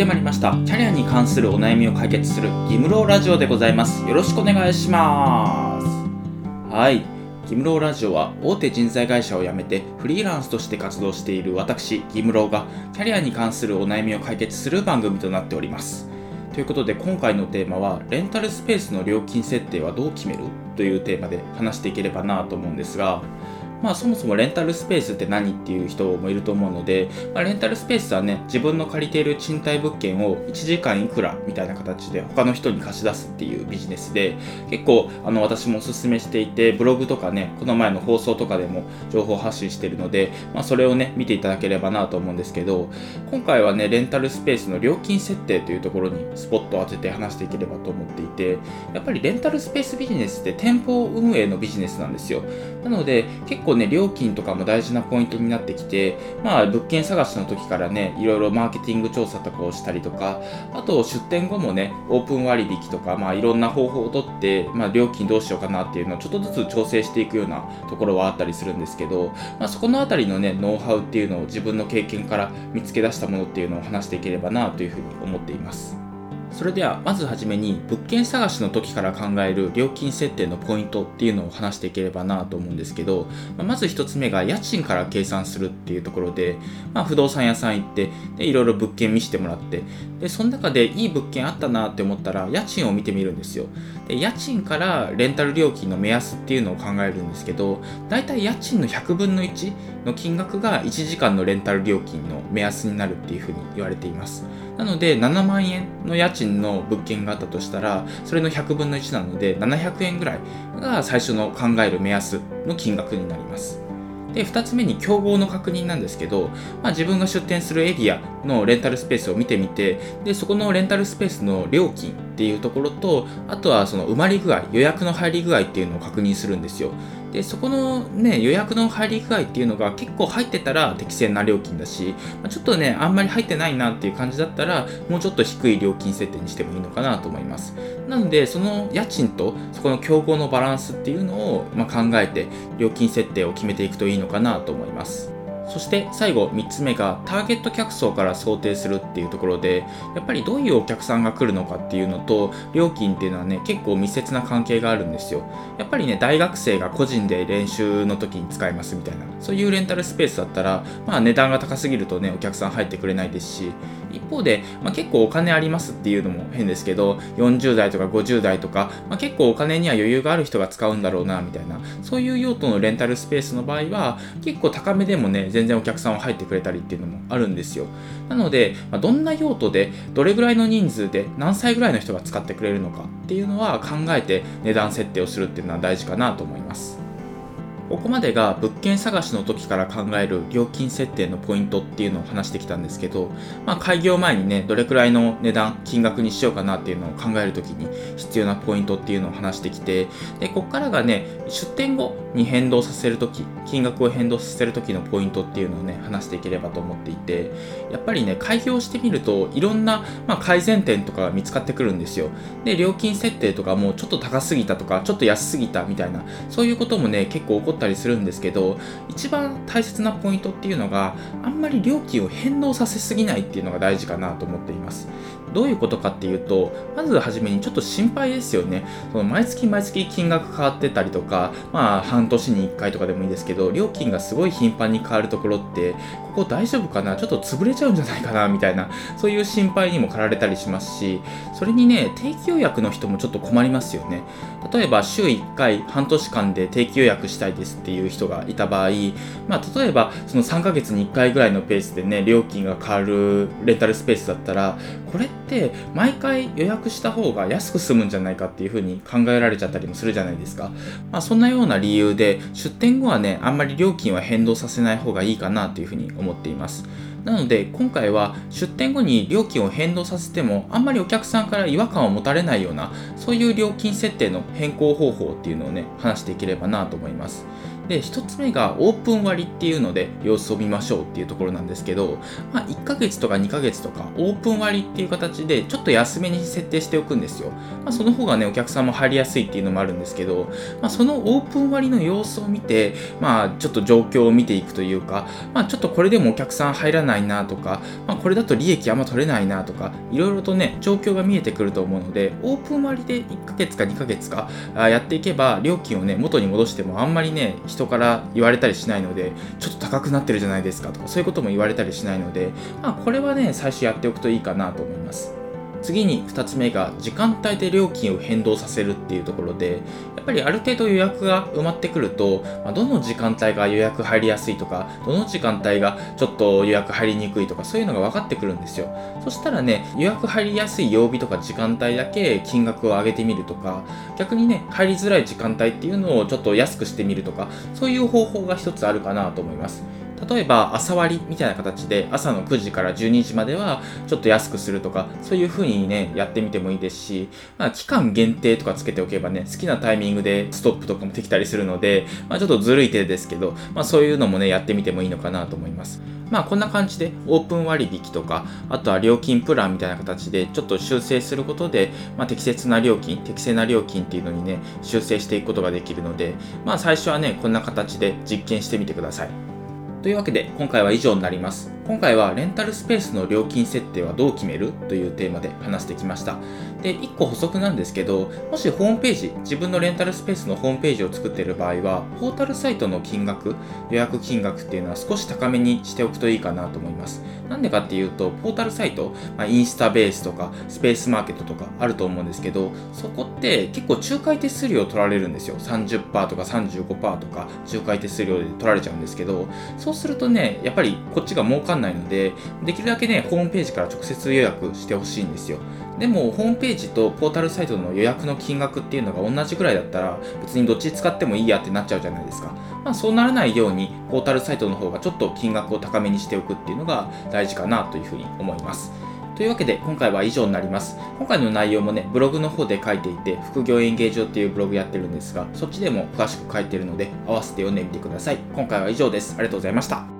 ってまいりました。キャリアに関するお悩みを解決するギムローラジオでございます。よろしくお願いします。はい。ギムローラジオは大手人材会社を辞めてフリーランスとして活動している私ギムローがキャリアに関するお悩みを解決する番組となっております。ということで今回のテーマはレンタルスペースの料金設定はどう決める？というテーマで話していければなと思うんですがまあそもそもレンタルスペースって何っていう人もいると思うので、まあ、レンタルスペースはね、自分の借りている賃貸物件を1時間いくらみたいな形で他の人に貸し出すっていうビジネスで、結構あの私もお勧めしていて、ブログとかね、この前の放送とかでも情報発信してるので、まあそれをね、見ていただければなと思うんですけど、今回はね、レンタルスペースの料金設定というところにスポットを当てて話していければと思っていて、やっぱりレンタルスペースビジネスって店舗運営のビジネスなんですよ。なので、結構ね、料金とかも大事なポイントになってきて、まあ、物件探しの時からね、いろいろマーケティング調査とかをしたりとか、あと出店後もね、オープン割引とか、まあ、いろんな方法をとって、まあ、料金どうしようかなっていうのをちょっとずつ調整していくようなところはあったりするんですけど、まあ、そこのあたりのね、ノウハウっていうのを自分の経験から見つけ出したものっていうのを話していければなというふうに思っています。それではまずはじめに物件探しの時から考える料金設定のポイントっていうのを話していければなと思うんですけどままず1つ目が家賃から計算するっていうところで、まあ、不動産屋さん行ってでいろいろ物件見せてもらってでその中でいい物件あったなって思ったら家賃を見てみるんですよ。で家賃からレンタル料金の目安っていうのを考えるんですけどだいたい家賃の100分の1の金額が1時間のレンタル料金の目安になるっていうふうに言われています。なので7万円の家賃の物件があったとしたらそれの100分の1なので700円ぐらいが最初の考える目安の金額になります。で2つ目に競合の確認なんですけど、まあ、自分が出店するエリアのレンタルスペースを見てみてでそこのレンタルスペースの料金っていうところとあとはその埋まり具合予約の入り具合っていうのを確認するんですよ。でそこのね予約の入り具合っていうのが結構入ってたら適正な料金だし、ま、ちょっとねあんまり入ってないなっていう感じだったらもうちょっと低い料金設定にしてもいいのかなと思います。なのでその家賃とそこの競合のバランスっていうのを、ま考えて料金設定を決めていくといいのかなと思います。そして最後3つ目がターゲット客層から想定するっていうところでやっぱりどういうお客さんが来るのかっていうのと料金っていうのはね結構密接な関係があるんですよ。やっぱりね大学生が個人で練習の時に使いますみたいなそういうレンタルスペースだったらまあ値段が高すぎるとねお客さん入ってくれないですし一方で、まあ、結構お金ありますっていうのも変ですけど40代とか50代とか、まあ、結構お金には余裕がある人が使うんだろうなみたいなそういう用途のレンタルスペースの場合は結構高めでもね全然お客さんは入ってくれたりっていうのもあるんですよ。なので、ま、どんな用途でどれぐらいの人数で何歳ぐらいの人が使ってくれるのかっていうのは考えて値段設定をするっていうのは大事かなと思います。ここまでが物件探しの時から考える料金設定のポイントっていうのを話してきたんですけど、まあ、開業前にね、どれくらいの値段、金額にしようかなっていうのを考える時に必要なポイントっていうのを話してきて、で、ここからがね、出店後に変動させる時、金額を変動させる時のポイントっていうのをね、話していければと思っていて、やっぱりね、開業してみるといろんな、まあ、改善点とかが見つかってくるんですよ。で、料金設定とかもちょっと高すぎたとか、ちょっと安すぎたみたいな、そういうこともね、結構起こってったりするんですけど一番大切なポイントっていうのがあんまり料金を変動させすぎないっていうのが大事かなと思っています。どういうことかっていうとまずはじめにちょっと心配ですよね。その毎月毎月金額変わってたりとかまあ半年に1回とかでもいいですけど料金がすごい頻繁に変わるところってここ大丈夫かな？ちょっと潰れちゃうんじゃないかな？みたいなそういう心配にも駆られたりしますしそれにね定期予約の人もちょっと困りますよね。例えば週1回半年間で定期予約したいですっていう人がいた場合、まあ、例えばその3ヶ月に1回ぐらいのペースでね料金が変わるレンタルスペースだったらこれって毎回予約した方が安く済むんじゃないかっていうふうに考えられちゃったりもするじゃないですか、まあ、そんなような理由で出店後はねあんまり料金は変動させない方がいいかなっていうふうに思っています。なので今回は出店後に料金を変動させてもあんまりお客さんから違和感を持たれないようなそういう料金設定の変更方法っていうのをね話していければなと思います。で1つ目がオープン割っていうので様子を見ましょうっていうところなんですけど、まあ、1ヶ月とか2ヶ月とかオープン割っていう形でちょっと安めに設定しておくんですよ、まあ、その方がねお客さんも入りやすいっていうのもあるんですけど、まあ、そのオープン割の様子を見て、まあ、ちょっと状況を見ていくというか、まあ、ちょっとこれでもお客さん入らないなとか、まあ、これだと利益あんま取れないなとかいろいろとね状況が見えてくると思うのでオープン割で1ヶ月か2ヶ月かやっていけば料金をね元に戻してもあんまりね人から言われたりしないのでちょっと高くなってるじゃないですかとかそういうことも言われたりしないので、まあ、これはね最初やっておくといいかなと思います。次に2つ目が時間帯で料金を変動させるっていうところでやっぱりある程度予約が埋まってくると、ま、どの時間帯が予約入りやすいとかどの時間帯がちょっと予約入りにくいとかそういうのが分かってくるんですよ。そしたらね予約入りやすい曜日とか時間帯だけ金額を上げてみるとか逆にね入りづらい時間帯っていうのをちょっと安くしてみるとかそういう方法が一つあるかなと思います。例えば朝割みたいな形で朝の9時から12時まではちょっと安くするとかそういう風にねやってみてもいいですし、まあ、期間限定とかつけておけばね好きなタイミングでストップとかもできたりするので、まあ、ちょっとずるい手ですけど、まあ、そういうのもねやってみてもいいのかなと思います。まあこんな感じでオープン割引とかあとは料金プランみたいな形でちょっと修正することで、まあ、適切な料金適正な料金っていうのにね修正していくことができるのでまあ最初はねこんな形で実験してみてください。というわけで今回は以上になります。今回はレンタルスペースの料金設定はどう決める？というテーマで話してきました。で、1個補足なんですけど、もしホームページ、自分のレンタルスペースのホームページを作っている場合は、ポータルサイトの金額、予約金額っていうのは少し高めにしておくといいかなと思います。なんでかっていうと、ポータルサイト、まあ、インスタベースとか、スペースマーケットとかあると思うんですけど、そこって結構仲介手数料取られるんですよ。30%とか35%とか仲介手数料で取られちゃうんですけど、そうするとね、やっぱりこっちが儲かんないので、できるだけね、ホームページから直接予約してほしいんですよ。でも、ホームページとポータルサイトの予約の金額っていうのが同じぐらいだったら、別にどっち使ってもいいやってなっちゃうじゃないですか。まあ、そうならないように、ポータルサイトの方がちょっと金額を高めにしておくっていうのが大事かなというふうに思います。というわけで今回は以上になります。今回の内容もね、ブログの方で書いていて、副業演芸場っていうブログやってるんですが、そっちでも詳しく書いてるので、合わせて読んでみてください。今回は以上です。ありがとうございました。